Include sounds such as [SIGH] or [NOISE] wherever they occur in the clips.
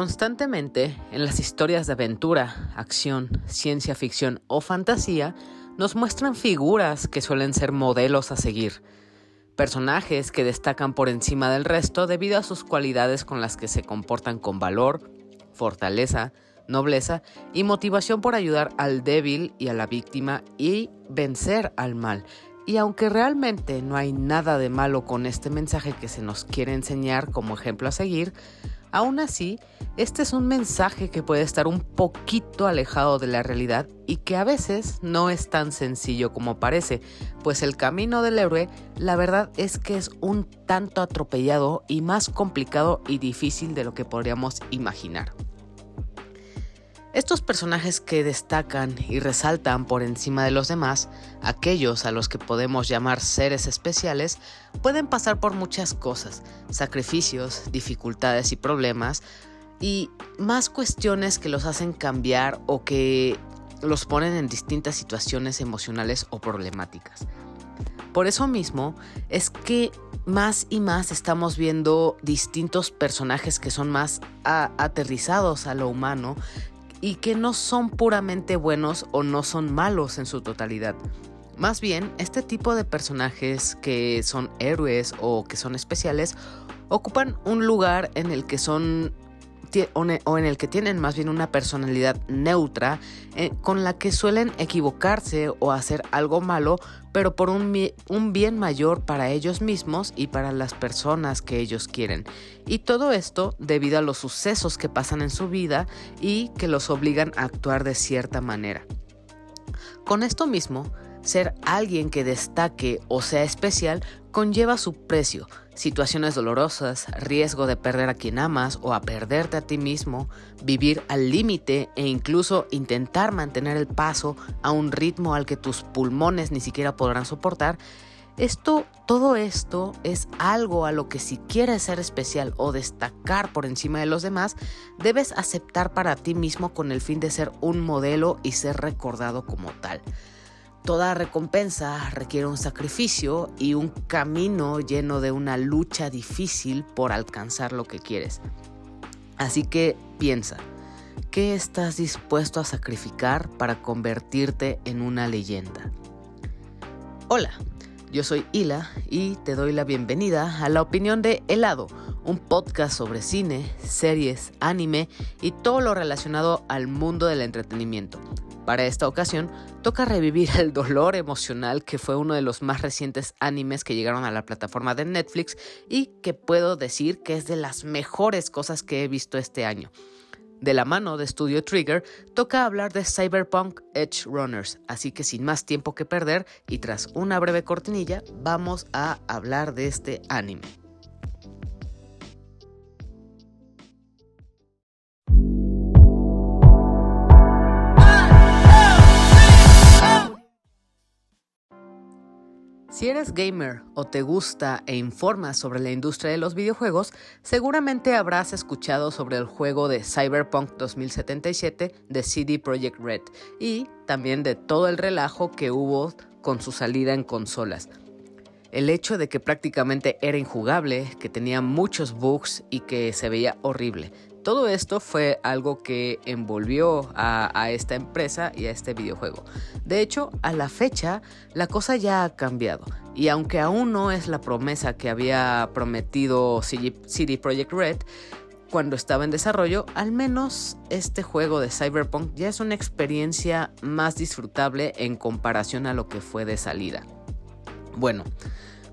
Constantemente, en las historias de aventura, acción, ciencia ficción o fantasía, nos muestran figuras que suelen ser modelos a seguir. Personajes que destacan por encima del resto debido a sus cualidades con las que se comportan con valor, fortaleza, nobleza y motivación por ayudar al débil y a la víctima y vencer al mal. Y aunque realmente no hay nada de malo con este mensaje que se nos quiere enseñar como ejemplo a seguir, Aún así, este es un mensaje que puede estar un poquito alejado de la realidad y que a veces no es tan sencillo como parece, pues el camino del héroe la verdad es que es un tanto atropellado y más complicado y difícil de lo que podríamos imaginar. Estos personajes que destacan y resaltan por encima de los demás, aquellos a los que podemos llamar seres especiales, pueden pasar por muchas cosas, sacrificios, dificultades y problemas, y más cuestiones que los hacen cambiar o que los ponen en distintas situaciones emocionales o problemáticas. Por eso mismo es que más y más estamos viendo distintos personajes que son más aterrizados a lo humano, y que no son puramente buenos o no son malos en su totalidad. Más bien, este tipo de personajes que son héroes o que son especiales ocupan un lugar en el que son o en el que tienen más bien una personalidad neutra eh, con la que suelen equivocarse o hacer algo malo, pero por un, un bien mayor para ellos mismos y para las personas que ellos quieren. Y todo esto debido a los sucesos que pasan en su vida y que los obligan a actuar de cierta manera. Con esto mismo, ser alguien que destaque o sea especial conlleva su precio, situaciones dolorosas, riesgo de perder a quien amas o a perderte a ti mismo, vivir al límite e incluso intentar mantener el paso a un ritmo al que tus pulmones ni siquiera podrán soportar, esto, todo esto es algo a lo que si quieres ser especial o destacar por encima de los demás, debes aceptar para ti mismo con el fin de ser un modelo y ser recordado como tal. Toda recompensa requiere un sacrificio y un camino lleno de una lucha difícil por alcanzar lo que quieres. Así que piensa, ¿qué estás dispuesto a sacrificar para convertirte en una leyenda? Hola, yo soy Hila y te doy la bienvenida a la opinión de Helado, un podcast sobre cine, series, anime y todo lo relacionado al mundo del entretenimiento. Para esta ocasión, toca revivir [LAUGHS] el dolor emocional que fue uno de los más recientes animes que llegaron a la plataforma de Netflix y que puedo decir que es de las mejores cosas que he visto este año. De la mano de Studio Trigger, toca hablar de Cyberpunk Edge Runners, así que sin más tiempo que perder y tras una breve cortinilla, vamos a hablar de este anime. Si eres gamer o te gusta e informas sobre la industria de los videojuegos, seguramente habrás escuchado sobre el juego de Cyberpunk 2077 de CD Projekt Red y también de todo el relajo que hubo con su salida en consolas. El hecho de que prácticamente era injugable, que tenía muchos bugs y que se veía horrible. Todo esto fue algo que envolvió a, esta empresa y a este videojuego. De hecho, a la fecha, la cosa ya ha cambiado. Y aunque aún no es la promesa que había prometido CD Projekt Red, cuando estaba en desarrollo, al menos este juego de Cyberpunk ya es una experiencia más disfrutable en comparación a lo que fue de salida. Bueno,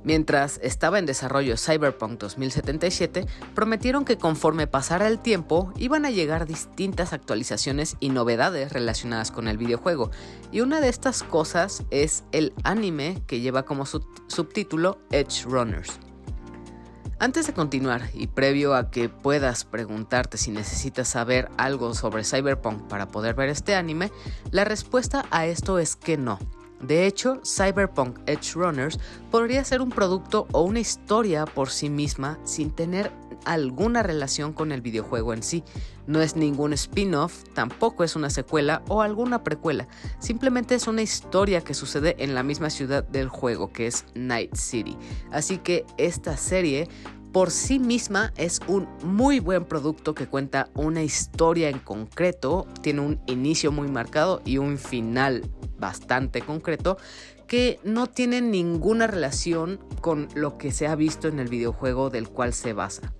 Mientras estaba en desarrollo Cyberpunk 2077, prometieron que conforme pasara el tiempo iban a llegar distintas actualizaciones y novedades relacionadas con el videojuego, y una de estas cosas es el anime que lleva como subtítulo Edge Runners. Antes de continuar y previo a que puedas preguntarte si necesitas saber algo sobre Cyberpunk para poder ver este anime, la respuesta a esto es que no. De hecho, Cyberpunk Edge Runners podría ser un producto o una historia por sí misma sin tener alguna relación con el videojuego en sí. No es ningún spin-off, tampoco es una secuela o alguna precuela, simplemente es una historia que sucede en la misma ciudad del juego, que es Night City. Así que esta serie por sí misma es un muy buen producto que cuenta una historia en concreto, tiene un inicio muy marcado y un final bastante concreto que no tiene ninguna relación con lo que se ha visto en el videojuego del cual se basa.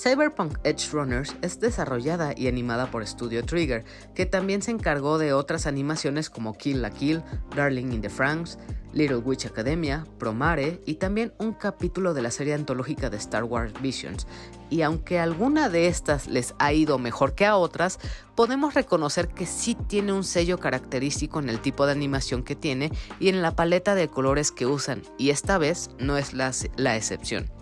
Cyberpunk Edge Runners es desarrollada y animada por Studio Trigger, que también se encargó de otras animaciones como Kill la Kill, Darling in the Franks, Little Witch Academia, Promare y también un capítulo de la serie antológica de Star Wars Visions. Y aunque alguna de estas les ha ido mejor que a otras, podemos reconocer que sí tiene un sello característico en el tipo de animación que tiene y en la paleta de colores que usan, y esta vez no es la, la excepción.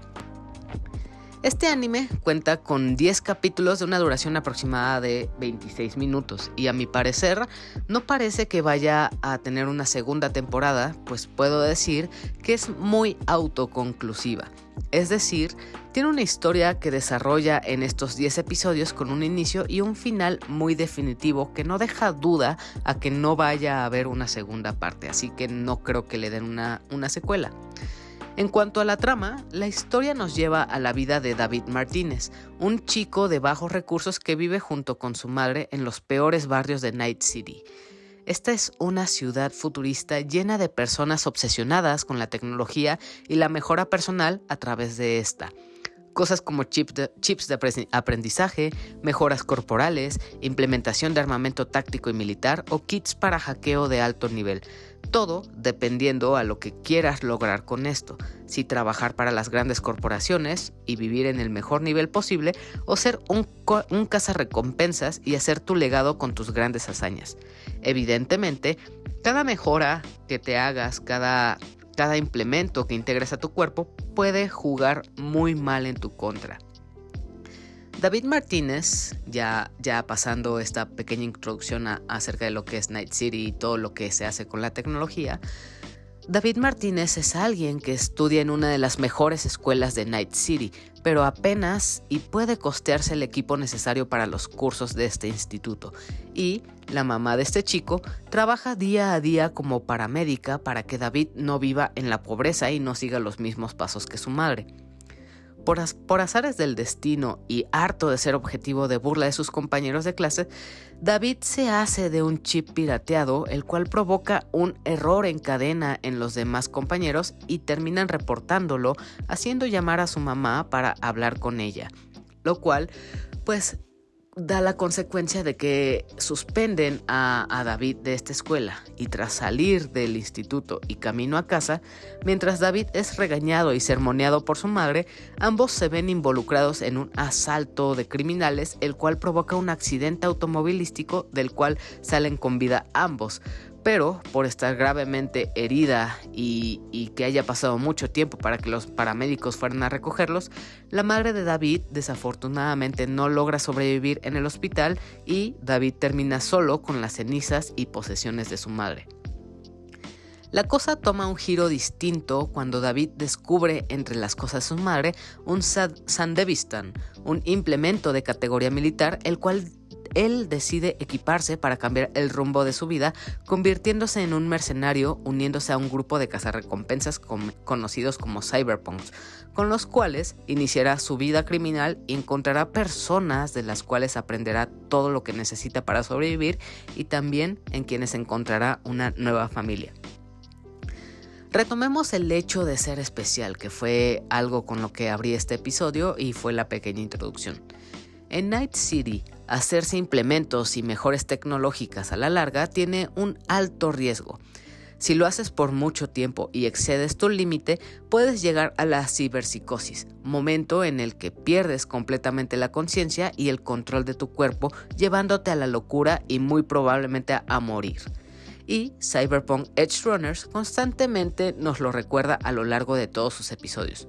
Este anime cuenta con 10 capítulos de una duración aproximada de 26 minutos y a mi parecer no parece que vaya a tener una segunda temporada, pues puedo decir que es muy autoconclusiva. Es decir, tiene una historia que desarrolla en estos 10 episodios con un inicio y un final muy definitivo que no deja duda a que no vaya a haber una segunda parte, así que no creo que le den una, una secuela. En cuanto a la trama, la historia nos lleva a la vida de David Martínez, un chico de bajos recursos que vive junto con su madre en los peores barrios de Night City. Esta es una ciudad futurista llena de personas obsesionadas con la tecnología y la mejora personal a través de esta. Cosas como chips de, aprendizaje, mejoras corporales, implementación de armamento táctico y militar o kits para hackeo de alto nivel. Todo dependiendo a lo que quieras lograr con esto, si trabajar para las grandes corporaciones y vivir en el mejor nivel posible o ser un, un cazarrecompensas y hacer tu legado con tus grandes hazañas. Evidentemente, cada mejora que te hagas, cada, cada implemento que integres a tu cuerpo puede jugar muy mal en tu contra. David Martínez, ya, ya pasando esta pequeña introducción acerca de lo que es Night City y todo lo que se hace con la tecnología, David Martínez es alguien que estudia en una de las mejores escuelas de Night City, pero apenas y puede costearse el equipo necesario para los cursos de este instituto. Y la mamá de este chico trabaja día a día como paramédica para que David no viva en la pobreza y no siga los mismos pasos que su madre. Por, azares del destino y harto de ser objetivo de burla de sus compañeros de clase, David se hace de un chip pirateado, el cual provoca un error en cadena en los demás compañeros y terminan reportándolo, haciendo llamar a su mamá para hablar con ella. Lo cual, pues, da la consecuencia de que suspenden a, David de esta escuela y tras salir del instituto y camino a casa, mientras David es regañado y sermoneado por su madre, ambos se ven involucrados en un asalto de criminales, el cual provoca un accidente automovilístico del cual salen con vida ambos pero por estar gravemente herida y, que haya pasado mucho tiempo para que los paramédicos fueran a recogerlos, la madre de David desafortunadamente no logra sobrevivir en el hospital y David termina solo con las cenizas y posesiones de su madre. La cosa toma un giro distinto cuando David descubre entre las cosas de su madre un Sandevistan, un implemento de categoría militar, el cual él decide equiparse para cambiar el rumbo de su vida, convirtiéndose en un mercenario uniéndose a un grupo de cazarrecompensas conocidos como cyberpunks, con los cuales iniciará su vida criminal y encontrará personas de las cuales aprenderá todo lo que necesita para sobrevivir y también en quienes encontrará una nueva familia. Retomemos el hecho de ser especial, que fue algo con lo que abrí este episodio y fue la pequeña introducción. En Night City, hacerse implementos y mejores tecnológicas a la larga tiene un alto riesgo. Si lo haces por mucho tiempo y excedes tu límite, puedes llegar a la ciberpsicosis, momento en el que pierdes completamente la conciencia y el control de tu cuerpo, llevándote a la locura y muy probablemente a morir. Y Cyberpunk Edge Runners constantemente nos lo recuerda a lo largo de todos sus episodios.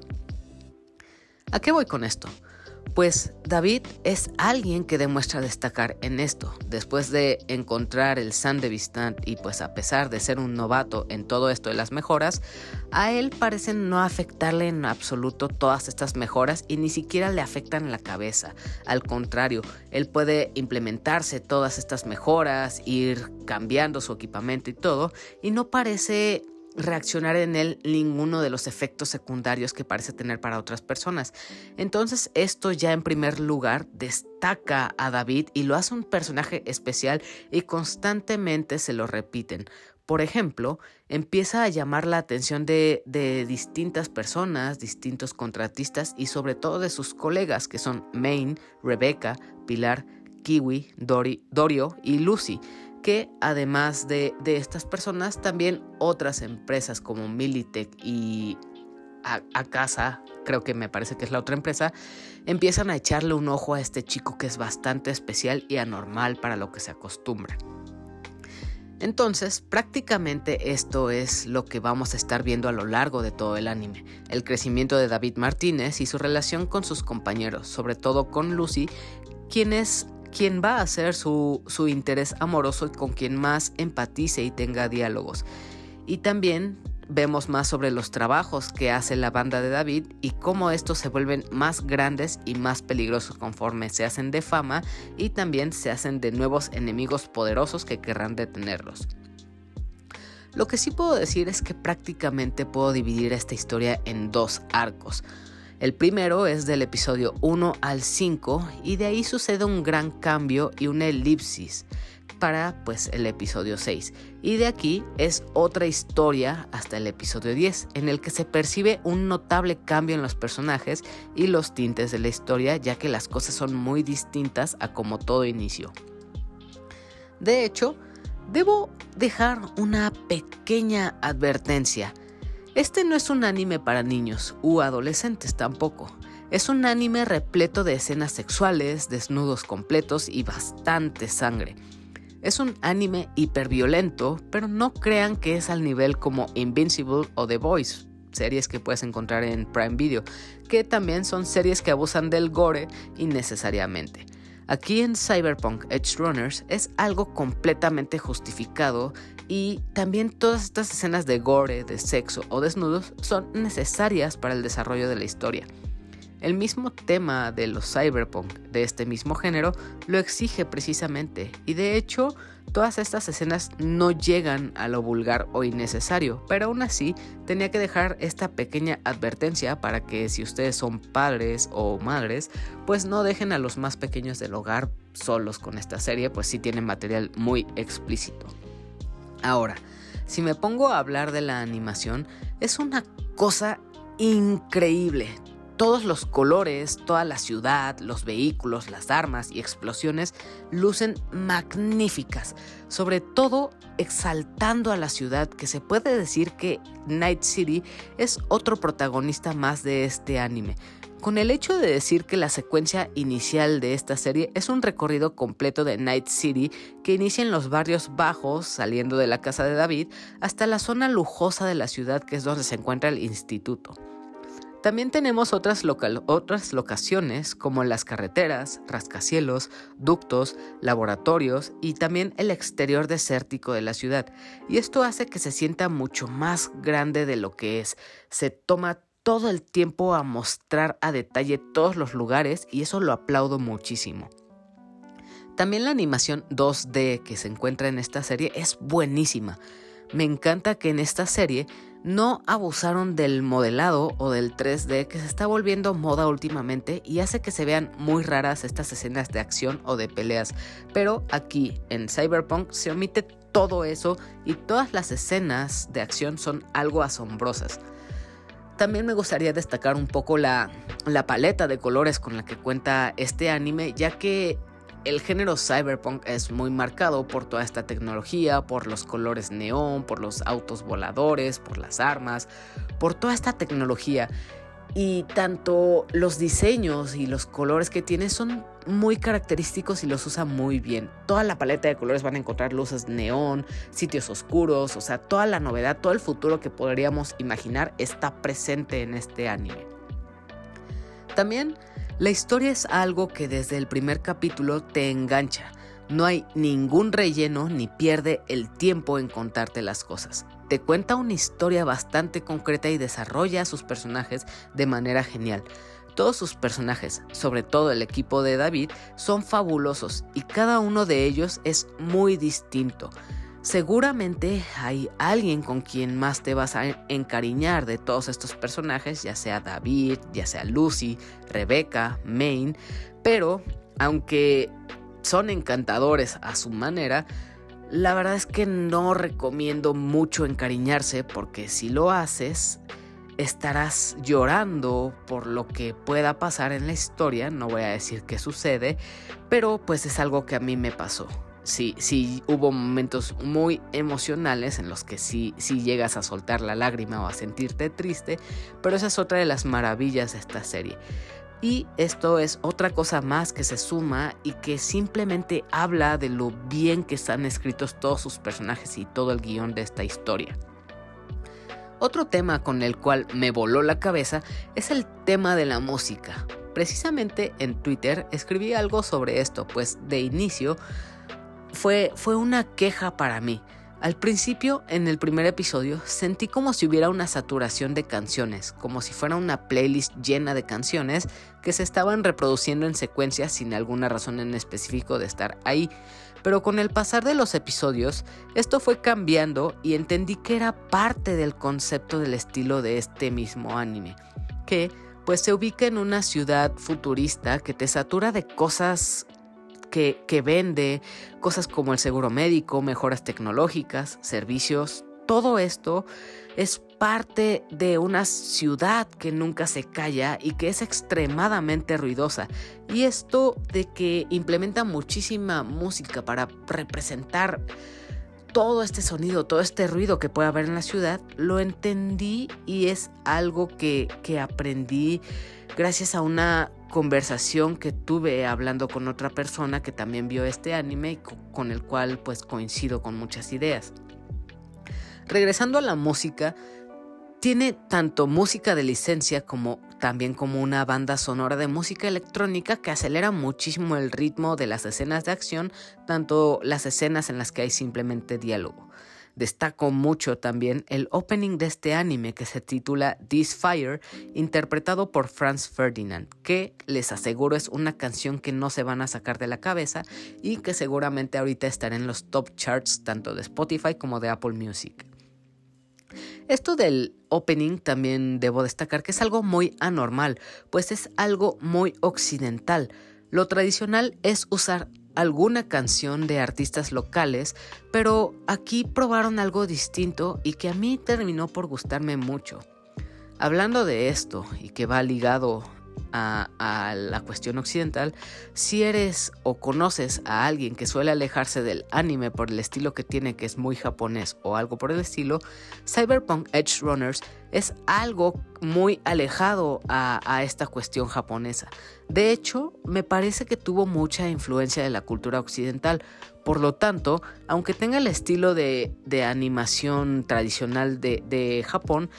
¿A qué voy con esto? Pues David es alguien que demuestra destacar en esto. Después de encontrar el San de y pues a pesar de ser un novato en todo esto de las mejoras, a él parecen no afectarle en absoluto todas estas mejoras y ni siquiera le afectan la cabeza. Al contrario, él puede implementarse todas estas mejoras, ir cambiando su equipamiento y todo, y no parece reaccionar en él ninguno de los efectos secundarios que parece tener para otras personas. Entonces esto ya en primer lugar destaca a David y lo hace un personaje especial y constantemente se lo repiten. Por ejemplo, empieza a llamar la atención de, distintas personas, distintos contratistas y sobre todo de sus colegas que son Maine, Rebecca, Pilar, Kiwi, Dorio y Lucy que además de, estas personas, también otras empresas como Militech y Acasa, creo que me parece que es la otra empresa, empiezan a echarle un ojo a este chico que es bastante especial y anormal para lo que se acostumbra. Entonces, prácticamente esto es lo que vamos a estar viendo a lo largo de todo el anime, el crecimiento de David Martínez y su relación con sus compañeros, sobre todo con Lucy, quien es quien va a ser su, su interés amoroso y con quien más empatice y tenga diálogos. Y también vemos más sobre los trabajos que hace la banda de David y cómo estos se vuelven más grandes y más peligrosos conforme se hacen de fama y también se hacen de nuevos enemigos poderosos que querrán detenerlos. Lo que sí puedo decir es que prácticamente puedo dividir esta historia en dos arcos. El primero es del episodio 1 al 5 y de ahí sucede un gran cambio y una elipsis para pues el episodio 6 y de aquí es otra historia hasta el episodio 10 en el que se percibe un notable cambio en los personajes y los tintes de la historia ya que las cosas son muy distintas a como todo inició. De hecho, debo dejar una pequeña advertencia este no es un anime para niños u adolescentes tampoco. Es un anime repleto de escenas sexuales, desnudos completos y bastante sangre. Es un anime hiperviolento, pero no crean que es al nivel como Invincible o The Voice, series que puedes encontrar en Prime Video, que también son series que abusan del gore innecesariamente. Aquí en Cyberpunk Edge Runners es algo completamente justificado y también todas estas escenas de gore, de sexo o desnudos son necesarias para el desarrollo de la historia. El mismo tema de los cyberpunk de este mismo género lo exige precisamente y de hecho todas estas escenas no llegan a lo vulgar o innecesario, pero aún así tenía que dejar esta pequeña advertencia para que si ustedes son padres o madres, pues no dejen a los más pequeños del hogar solos con esta serie, pues sí tiene material muy explícito. Ahora, si me pongo a hablar de la animación, es una cosa increíble. Todos los colores, toda la ciudad, los vehículos, las armas y explosiones lucen magníficas, sobre todo exaltando a la ciudad que se puede decir que Night City es otro protagonista más de este anime, con el hecho de decir que la secuencia inicial de esta serie es un recorrido completo de Night City que inicia en los barrios bajos, saliendo de la casa de David, hasta la zona lujosa de la ciudad que es donde se encuentra el instituto. También tenemos otras, locaciones como las carreteras, rascacielos, ductos, laboratorios y también el exterior desértico de la ciudad. Y esto hace que se sienta mucho más grande de lo que es. Se toma todo el tiempo a mostrar a detalle todos los lugares y eso lo aplaudo muchísimo. También la animación 2D que se encuentra en esta serie es buenísima. Me encanta que en esta serie no abusaron del modelado o del 3D que se está volviendo moda últimamente y hace que se vean muy raras estas escenas de acción o de peleas. Pero aquí en Cyberpunk se omite todo eso y todas las escenas de acción son algo asombrosas. También me gustaría destacar un poco la, paleta de colores con la que cuenta este anime, ya que el género cyberpunk es muy marcado por toda esta tecnología, por los colores neón, por los autos voladores, por las armas, por toda esta tecnología. Y tanto los diseños y los colores que tiene son muy característicos y los usa muy bien. Toda la paleta de colores van a encontrar luces neón, sitios oscuros, o sea, toda la novedad, todo el futuro que podríamos imaginar está presente en este anime. También la historia es algo que desde el primer capítulo te engancha. No hay ningún relleno ni pierde el tiempo en contarte las cosas te cuenta una historia bastante concreta y desarrolla a sus personajes de manera genial. Todos sus personajes, sobre todo el equipo de David, son fabulosos y cada uno de ellos es muy distinto. Seguramente hay alguien con quien más te vas a encariñar de todos estos personajes, ya sea David, ya sea Lucy, Rebecca, Maine, pero aunque son encantadores a su manera, la verdad es que no recomiendo mucho encariñarse porque si lo haces estarás llorando por lo que pueda pasar en la historia, no voy a decir qué sucede, pero pues es algo que a mí me pasó sí, sí hubo momentos muy emocionales en los que sí, sí llegas a soltar la lágrima o a sentirte triste, pero esa es otra de las maravillas de esta serie. Y esto es otra cosa más que se suma y que simplemente habla de lo bien que están escritos todos sus personajes y todo el guion de esta historia. Otro tema con el cual me voló la cabeza es el tema de la música. Precisamente en Twitter escribí algo sobre esto, pues de inicio fue, fue una queja para mí. Al principio, en el primer episodio, sentí como si hubiera una saturación de canciones, como si fuera una playlist llena de canciones que se estaban reproduciendo en secuencia sin alguna razón en específico de estar ahí. Pero con el pasar de los episodios, esto fue cambiando y entendí que era parte del concepto del estilo de este mismo anime, que pues se ubica en una ciudad futurista que te satura de cosas que, vende cosas como el seguro médico, mejoras tecnológicas, servicios. Todo esto es parte de una ciudad que nunca se calla y que es extremadamente ruidosa. Y esto de que implementa muchísima música para representar todo este sonido, todo este ruido que puede haber en la ciudad, lo entendí y es algo que, que aprendí gracias a una conversación que tuve hablando con otra persona que también vio este anime y con el cual pues coincido con muchas ideas. Regresando a la música, tiene tanto música de licencia como también como una banda sonora de música electrónica que acelera muchísimo el ritmo de las escenas de acción, tanto las escenas en las que hay simplemente diálogo. Destaco mucho también el opening de este anime que se titula This Fire, interpretado por Franz Ferdinand, que les aseguro es una canción que no se van a sacar de la cabeza y que seguramente ahorita estará en los top charts tanto de Spotify como de Apple Music. Esto del opening también debo destacar que es algo muy anormal, pues es algo muy occidental. Lo tradicional es usar alguna canción de artistas locales, pero aquí probaron algo distinto y que a mí terminó por gustarme mucho. Hablando de esto y que va ligado a, la cuestión occidental, si eres o conoces a alguien que suele alejarse del anime por el estilo que tiene, que es muy japonés o algo por el estilo, Cyberpunk Edge Runners es algo muy alejado a, esta cuestión japonesa. De hecho, me parece que tuvo mucha influencia de la cultura occidental. Por lo tanto, aunque tenga el estilo de, animación tradicional de Japón,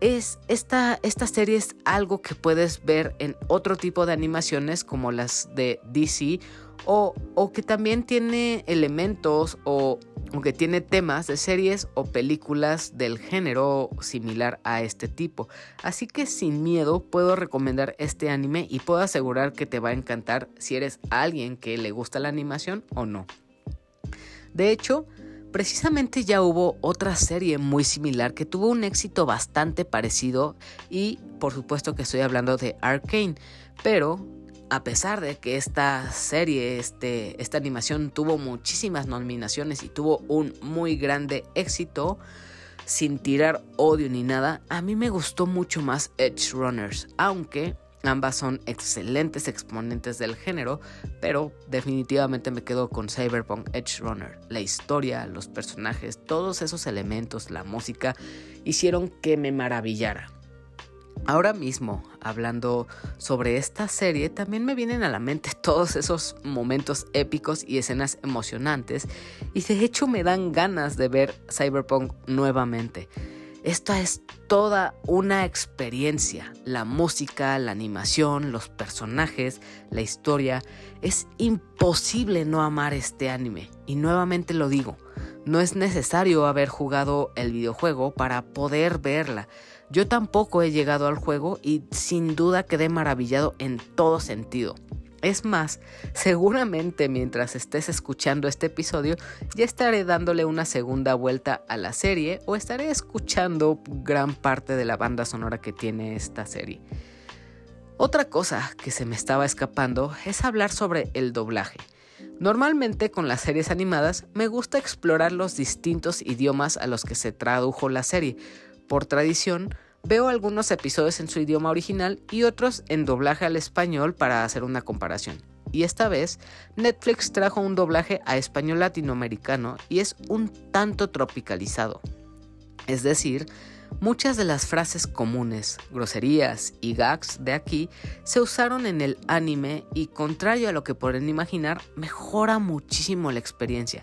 es esta, esta serie es algo que puedes ver en otro tipo de animaciones como las de DC o, o que también tiene elementos o, o, que tiene temas de series o películas del género similar a este tipo. Así que sin miedo puedo recomendar este anime y puedo asegurar que te va a encantar si eres alguien que le gusta la animación o no. De hecho, Precisamente ya hubo otra serie muy similar que tuvo un éxito bastante parecido y por supuesto que estoy hablando de Arkane, pero a pesar de que esta serie, este, esta animación tuvo muchísimas nominaciones y tuvo un muy grande éxito, sin tirar odio ni nada, a mí me gustó mucho más Edge Runners, aunque Ambas son excelentes exponentes del género, pero definitivamente me quedo con Cyberpunk Edge Runner. La historia, los personajes, todos esos elementos, la música, hicieron que me maravillara. Ahora mismo, hablando sobre esta serie, también me vienen a la mente [LAUGHS] todos esos momentos épicos y escenas emocionantes, y de hecho me dan ganas de ver Cyberpunk nuevamente. Esta es toda una experiencia. La música, la animación, los personajes, la historia. Es imposible no amar este anime. Y nuevamente lo digo, no es necesario haber jugado el videojuego para poder verla. Yo tampoco he llegado al juego y sin duda quedé maravillado en todo sentido. Es más, seguramente mientras estés escuchando este episodio ya estaré dándole una segunda vuelta a la serie o estaré escuchando gran parte de la banda sonora que tiene esta serie. Otra cosa que se me estaba escapando es hablar sobre el doblaje. Normalmente con las series animadas me gusta explorar los distintos idiomas a los que se tradujo la serie. Por tradición, veo algunos episodios en su idioma original y otros en doblaje al español para hacer una comparación. Y esta vez, Netflix trajo un doblaje a español latinoamericano y es un tanto tropicalizado. Es decir, Muchas de las frases comunes, groserías y gags de aquí se usaron en el anime y contrario a lo que pueden imaginar, mejora muchísimo la experiencia.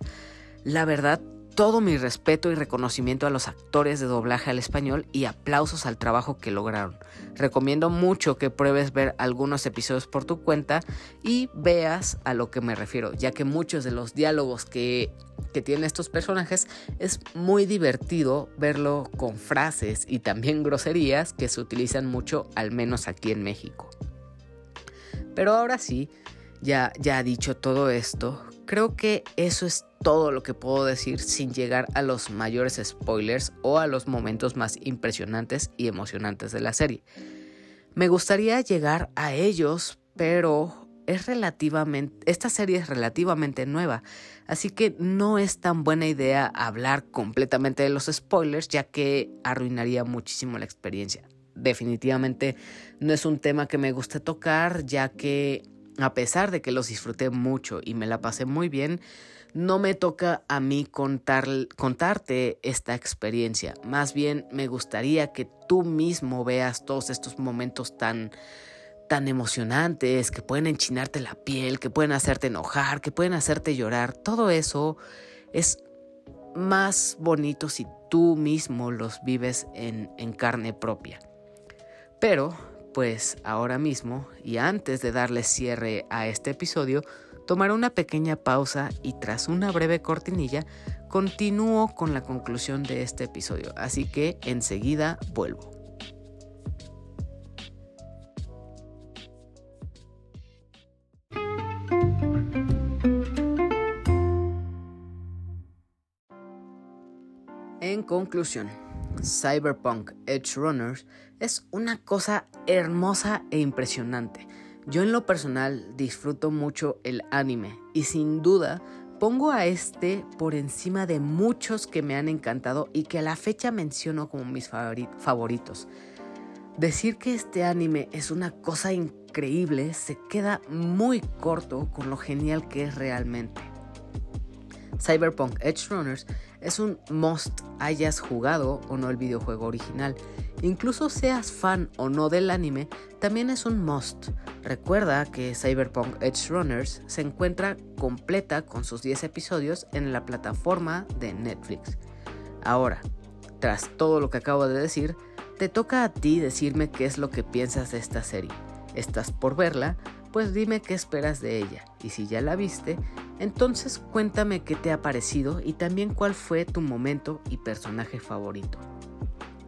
La verdad, todo mi respeto y reconocimiento a los actores de doblaje al español y aplausos al trabajo que lograron. Recomiendo mucho que pruebes ver algunos episodios por tu cuenta y veas a lo que me refiero, ya que muchos de los diálogos que, que tienen estos personajes es muy divertido verlo con frases y también groserías que se utilizan mucho, al menos aquí en México. Pero ahora sí, ya, ya dicho todo esto, creo que eso es todo lo que puedo decir sin llegar a los mayores spoilers o a los momentos más impresionantes y emocionantes de la serie. Me gustaría llegar a ellos, pero es relativamente esta serie es relativamente nueva, así que no es tan buena idea hablar completamente de los spoilers ya que arruinaría muchísimo la experiencia. Definitivamente no es un tema que me guste tocar, ya que a pesar de que los disfruté mucho y me la pasé muy bien, no me toca a mí contar, contarte esta experiencia. Más bien me gustaría que tú mismo veas todos estos momentos tan tan emocionantes, que pueden enchinarte la piel, que pueden hacerte enojar, que pueden hacerte llorar. Todo eso es más bonito si tú mismo los vives en, en carne propia. Pero, pues ahora mismo, y antes de darle cierre a este episodio, tomaré una pequeña pausa y tras una breve cortinilla continúo con la conclusión de este episodio, así que enseguida vuelvo. En conclusión, Cyberpunk Edge Runners es una cosa hermosa e impresionante yo en lo personal disfruto mucho el anime y sin duda pongo a este por encima de muchos que me han encantado y que a la fecha menciono como mis favoritos. Decir que este anime es una cosa increíble se queda muy corto con lo genial que es realmente. Cyberpunk Edge Runners es un must hayas jugado o no el videojuego original. Incluso seas fan o no del anime, también es un must. Recuerda que Cyberpunk Edge Runners se encuentra completa con sus 10 episodios en la plataforma de Netflix. Ahora, tras todo lo que acabo de decir, te toca a ti decirme qué es lo que piensas de esta serie. ¿Estás por verla? Pues dime qué esperas de ella. Y si ya la viste, entonces cuéntame qué te ha parecido y también cuál fue tu momento y personaje favorito.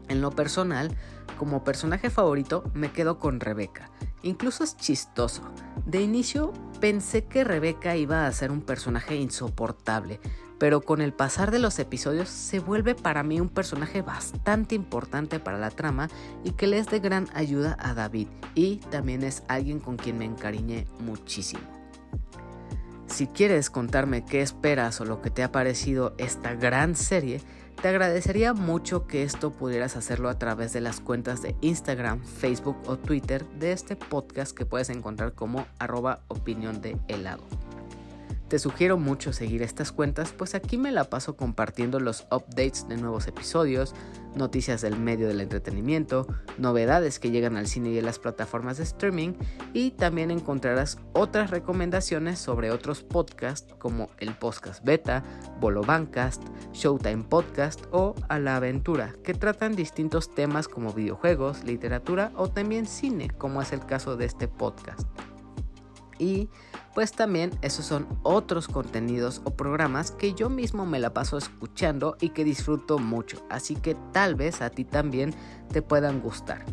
En lo personal, como personaje favorito me quedo con Rebeca. Incluso es chistoso. De inicio pensé que Rebeca iba a ser un personaje insoportable, pero con el pasar de los episodios se vuelve para mí un personaje bastante importante para la trama y que le es de gran ayuda a David y también es alguien con quien me encariñé muchísimo. Si quieres contarme qué esperas o lo que te ha parecido esta gran serie, te agradecería mucho que esto pudieras hacerlo a través de las cuentas de Instagram, Facebook o Twitter de este podcast que puedes encontrar como arroba opinión de helado. Te sugiero mucho seguir estas cuentas, pues aquí me la paso compartiendo los updates de nuevos episodios, noticias del medio del entretenimiento, novedades que llegan al cine y a las plataformas de streaming, y también encontrarás otras recomendaciones sobre otros podcasts como el Podcast Beta, Bolo Bancast, Showtime Podcast o A la Aventura, que tratan distintos temas como videojuegos, literatura o también cine, como es el caso de este podcast. Y pues también esos son otros contenidos o programas que yo mismo me la paso escuchando y que disfruto mucho, así que tal vez a ti también te puedan gustar.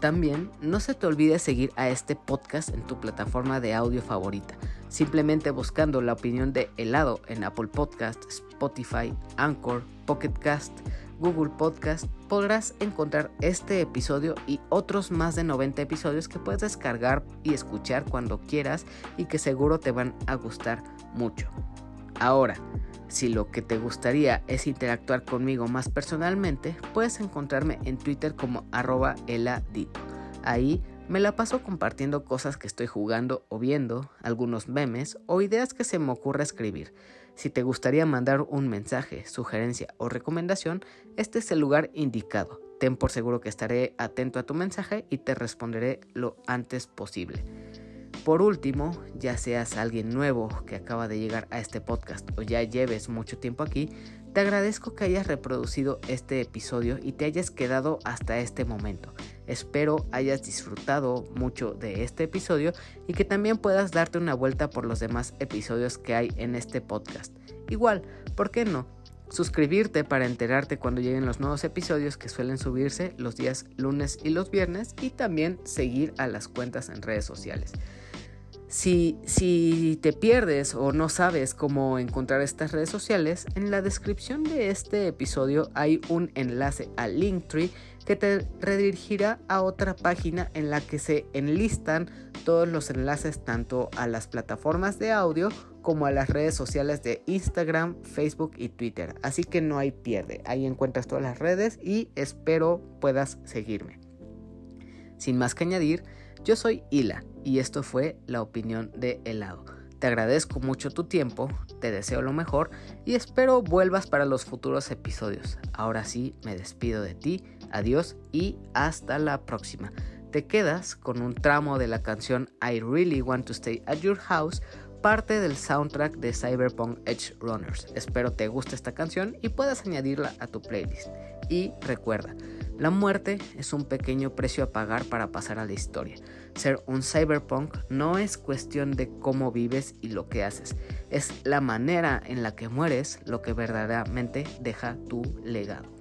También no se te olvide seguir a este podcast en tu plataforma de audio favorita, simplemente buscando la opinión de helado en Apple Podcast, Spotify, Anchor, Pocket Cast, Google Podcast, podrás encontrar este episodio y otros más de 90 episodios que puedes descargar y escuchar cuando quieras y que seguro te van a gustar mucho. Ahora, si lo que te gustaría es interactuar conmigo más personalmente, puedes encontrarme en Twitter como arroba eladito. Ahí me la paso compartiendo cosas que estoy jugando o viendo, algunos memes o ideas que se me ocurre escribir. Si te gustaría mandar un mensaje, sugerencia o recomendación, este es el lugar indicado. Ten por seguro que estaré atento a tu mensaje y te responderé lo antes posible. Por último, ya seas alguien nuevo que acaba de llegar a este podcast o ya lleves mucho tiempo aquí, te agradezco que hayas reproducido este episodio y te hayas quedado hasta este momento. Espero hayas disfrutado mucho de este episodio y que también puedas darte una vuelta por los demás episodios que hay en este podcast. Igual, ¿por qué no? Suscribirte para enterarte cuando lleguen los nuevos episodios que suelen subirse los días lunes y los viernes y también seguir a las cuentas en redes sociales. Si, te pierdes o no sabes cómo encontrar estas redes sociales, en la descripción de este episodio hay un enlace a Linktree que te redirigirá a otra página en la que se enlistan todos los enlaces tanto a las plataformas de audio como a las redes sociales de Instagram, Facebook y Twitter. Así que no hay pierde, ahí encuentras todas las redes y espero puedas seguirme. Sin más que añadir, yo soy Hila y esto fue la opinión de helado. Te agradezco mucho tu tiempo, te deseo lo mejor y espero vuelvas para los futuros episodios. Ahora sí, me despido de ti, adiós y hasta la próxima. Te quedas con un tramo de la canción I Really Want to Stay at Your House, parte del soundtrack de Cyberpunk Edge Runners. Espero te guste esta canción y puedas añadirla a tu playlist. Y recuerda, la muerte es un pequeño precio a pagar para pasar a la historia. Ser un cyberpunk no es cuestión de cómo vives y lo que haces, es la manera en la que mueres lo que verdaderamente deja tu legado.